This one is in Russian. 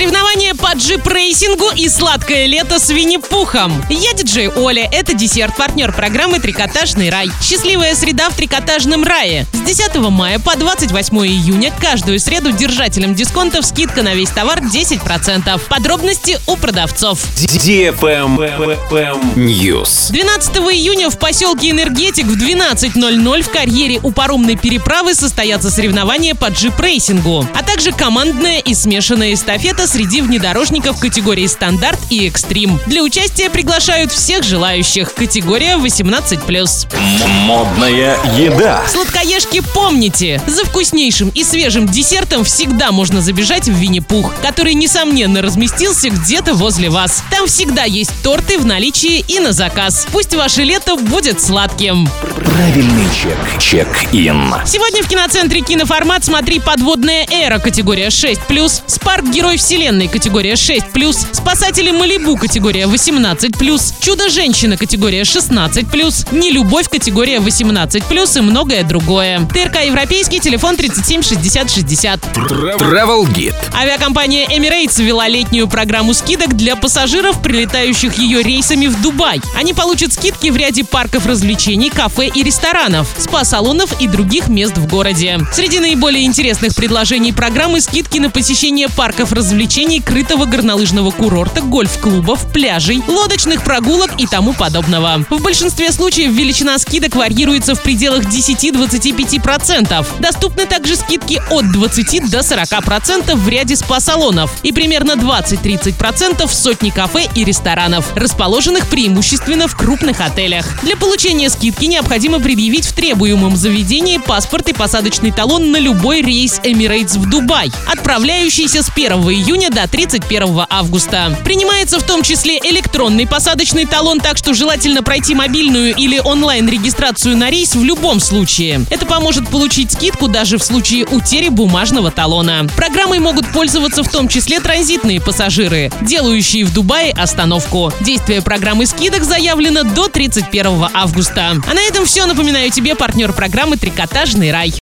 Соревнования по джип-рейсингу и сладкое лето с Винни-Пухом. Я диджей Оля, это десерт-партнер программы «Трикотажный рай». Счастливая среда в трикотажном рае. С 10 мая по 28 июня каждую среду держателям дисконтов скидка на весь товар 10%. Подробности у продавцов. News. 12 июня в поселке Энергетик в 12.00 в карьере у паромной переправы состоятся соревнования по джип-рейсингу, а также командная и смешанная эстафета среди внедорожников категории «Стандарт» и «Экстрим». Для участия приглашают всех желающих. Категория 18+. Модная еда. Сладкоежки помните, за вкуснейшим и свежим десертом всегда можно забежать в Винни-Пух, который, несомненно, разместился где-то возле вас. Там всегда есть торты в наличии и на заказ. Пусть ваше лето будет сладким. Правильный чек. Чек-ин. Сегодня в киноцентре «Киноформат» смотри «Подводная эра» категория 6+, «Спарк. Герой вселенной» категория 6+, «Спасатели Малибу» категория 18+, «Чудо-женщина» категория 16+, «Нелюбовь» категория 18+, и многое другое. ТРК «Европейский», телефон 37 60 60. Travel Guide. Авиакомпания Emirates ввела летнюю программу скидок для пассажиров, прилетающих ее рейсами в Дубай. Они получат скидки в ряде парков развлечений, кафе и ресторанов, спа-салонов и других мест в городе. Среди наиболее интересных предложений программы скидки на посещение парков развлечений, крытого горнолыжного курорта, гольф-клубов, пляжей, лодочных прогулок и тому подобного. В большинстве случаев величина скидок варьируется в пределах 10-25%. Доступны также скидки от 20 до 40% в ряде спа-салонов и примерно 20-30% в сотни кафе и ресторанов, расположенных преимущественно в крупных отелях. Для получения скидки необходимо предъявить в требуемом заведении паспорт и посадочный талон на любой рейс Emirates в Дубай, отправляющийся с 1 июня до 31 августа. Принимается в том числе электронный посадочный талон, так что желательно пройти мобильную или онлайн-регистрацию на рейс в любом случае. Это поможет получить скидку даже в случае утери бумажного талона. Программой могут пользоваться в том числе транзитные пассажиры, делающие в Дубае остановку. Действие программы скидок заявлено до 31 августа. А на этом все. Напоминаю тебе партнер программы «Трикотажный рай».